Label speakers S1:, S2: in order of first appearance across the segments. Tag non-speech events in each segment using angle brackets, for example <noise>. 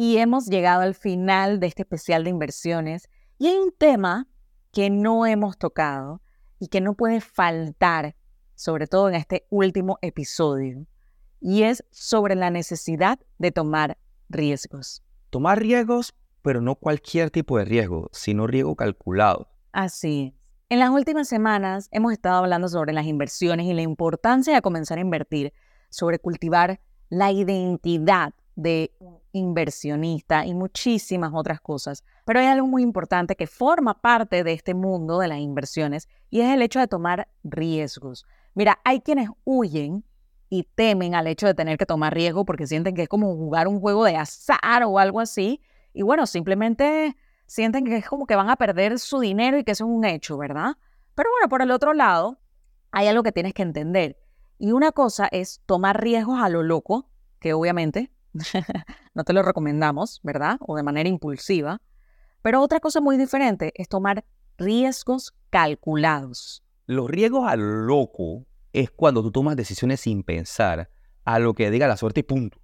S1: Y hemos llegado al final de este especial de inversiones y hay un tema que no hemos tocado y que no puede faltar, sobre todo en este último episodio, y es sobre la necesidad de tomar riesgos.
S2: Tomar riesgos, pero no cualquier tipo de riesgo, sino riesgo calculado.
S1: Así. En las últimas semanas hemos estado hablando sobre las inversiones y la importancia de comenzar a invertir, sobre cultivar la identidad de inversionista y muchísimas otras cosas. Pero hay algo muy importante que forma parte de este mundo de las inversiones y es el hecho de tomar riesgos. Mira, hay quienes huyen y temen al hecho de tener que tomar riesgo porque sienten que es como jugar un juego de azar o algo así. Y bueno, simplemente sienten que es como que van a perder su dinero y que eso es un hecho, ¿verdad? Pero bueno, por el otro lado, hay algo que tienes que entender. Y una cosa es tomar riesgos a lo loco, que obviamente <laughs> no te lo recomendamos, ¿verdad? O de manera impulsiva. Pero otra cosa muy diferente es tomar riesgos calculados.
S2: Los riesgos a lo loco es cuando tú tomas decisiones sin pensar a lo que diga la suerte y punto.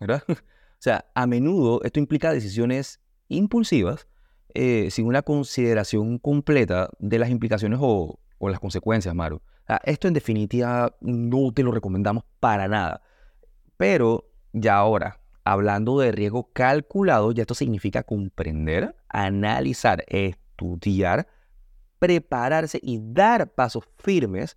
S2: ¿Verdad? <laughs> O sea, a menudo esto implica decisiones impulsivas eh, sin una consideración completa de las implicaciones o, las consecuencias, Maru. Esto en definitiva no te lo recomendamos para nada. Pero ya ahora, hablando de riesgo calculado, ya esto significa comprender, analizar, estudiar, prepararse y dar pasos firmes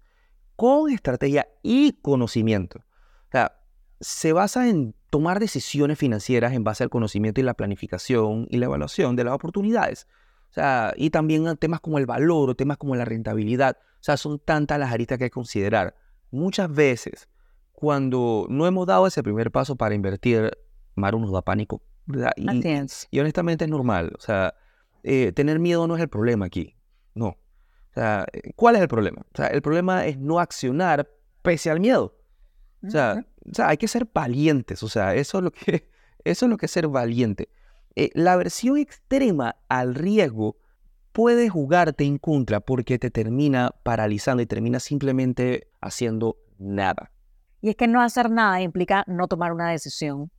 S2: con estrategia y conocimiento. O sea, se basa en tomar decisiones financieras en base al conocimiento y la planificación y la evaluación de las oportunidades. O sea, y también temas como el valor o temas como la rentabilidad. O sea, son tantas las aristas que hay que considerar. Muchas veces, cuando no hemos dado ese primer paso para invertir, Maru nos da pánico. ¿verdad? Y,
S1: Así es.
S2: y honestamente es normal. O sea, eh, tener miedo no es el problema aquí. No. O sea, eh, ¿cuál es el problema? O sea, el problema es no accionar pese al miedo. O sea,
S1: Ujú.
S2: o sea, hay que ser valientes. O sea, eso es lo que, <laughs> eso es lo que es ser valiente. Eh, la versión extrema al riesgo puede jugarte en contra porque te termina paralizando y termina simplemente haciendo nada.
S1: Y es que no hacer nada implica no tomar una decisión.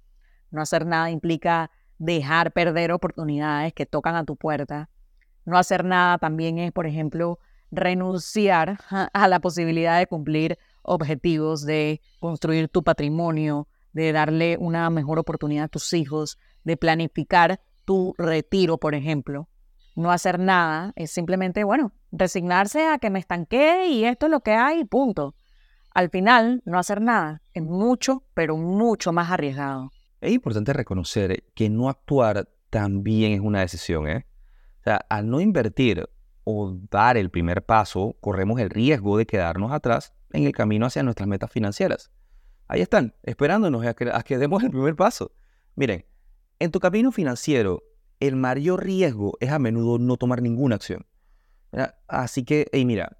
S1: No hacer nada implica dejar perder oportunidades que tocan a tu puerta. No hacer nada también es, por ejemplo, renunciar a- la posibilidad de cumplir objetivos, de construir tu patrimonio, de darle una mejor oportunidad a tus hijos, de planificar tu retiro, por ejemplo. No hacer nada es simplemente, bueno, resignarse a que me estanqué y esto es lo que hay, punto. Al final, no hacer nada es mucho, pero mucho más arriesgado.
S2: Es importante reconocer que no actuar también es una decisión, ¿eh? O sea, al no invertir o dar el primer paso, corremos el riesgo de quedarnos atrás en el camino hacia nuestras metas financieras. Ahí están, esperándonos a que, a que demos el primer paso. Miren, en tu camino financiero, el mayor riesgo es a menudo no tomar ninguna acción. Así que, hey, mira,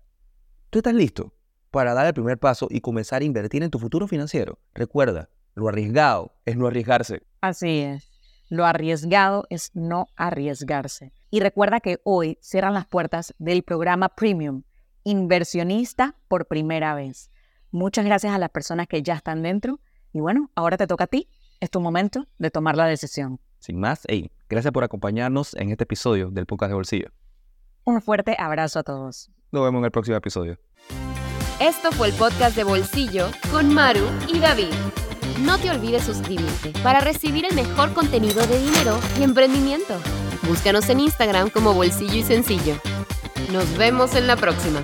S2: tú estás listo para dar el primer paso y comenzar a invertir en tu futuro financiero. Recuerda, lo arriesgado es no arriesgarse.
S1: Así es. Lo arriesgado es no arriesgarse. Y recuerda que hoy cierran las puertas del programa Premium, inversionista por primera vez. Muchas gracias a las personas que ya están dentro. Y bueno, ahora te toca a ti. Es tu momento de tomar la decisión.
S2: Sin más, hey, gracias por acompañarnos en este episodio del podcast de bolsillo.
S1: Un fuerte abrazo a todos.
S2: Nos vemos en el próximo episodio.
S3: Esto fue el podcast de bolsillo con Maru y David. No te olvides suscribirte para recibir el mejor contenido de dinero y emprendimiento. Búscanos en Instagram como Bolsillo y Sencillo. Nos vemos en la próxima.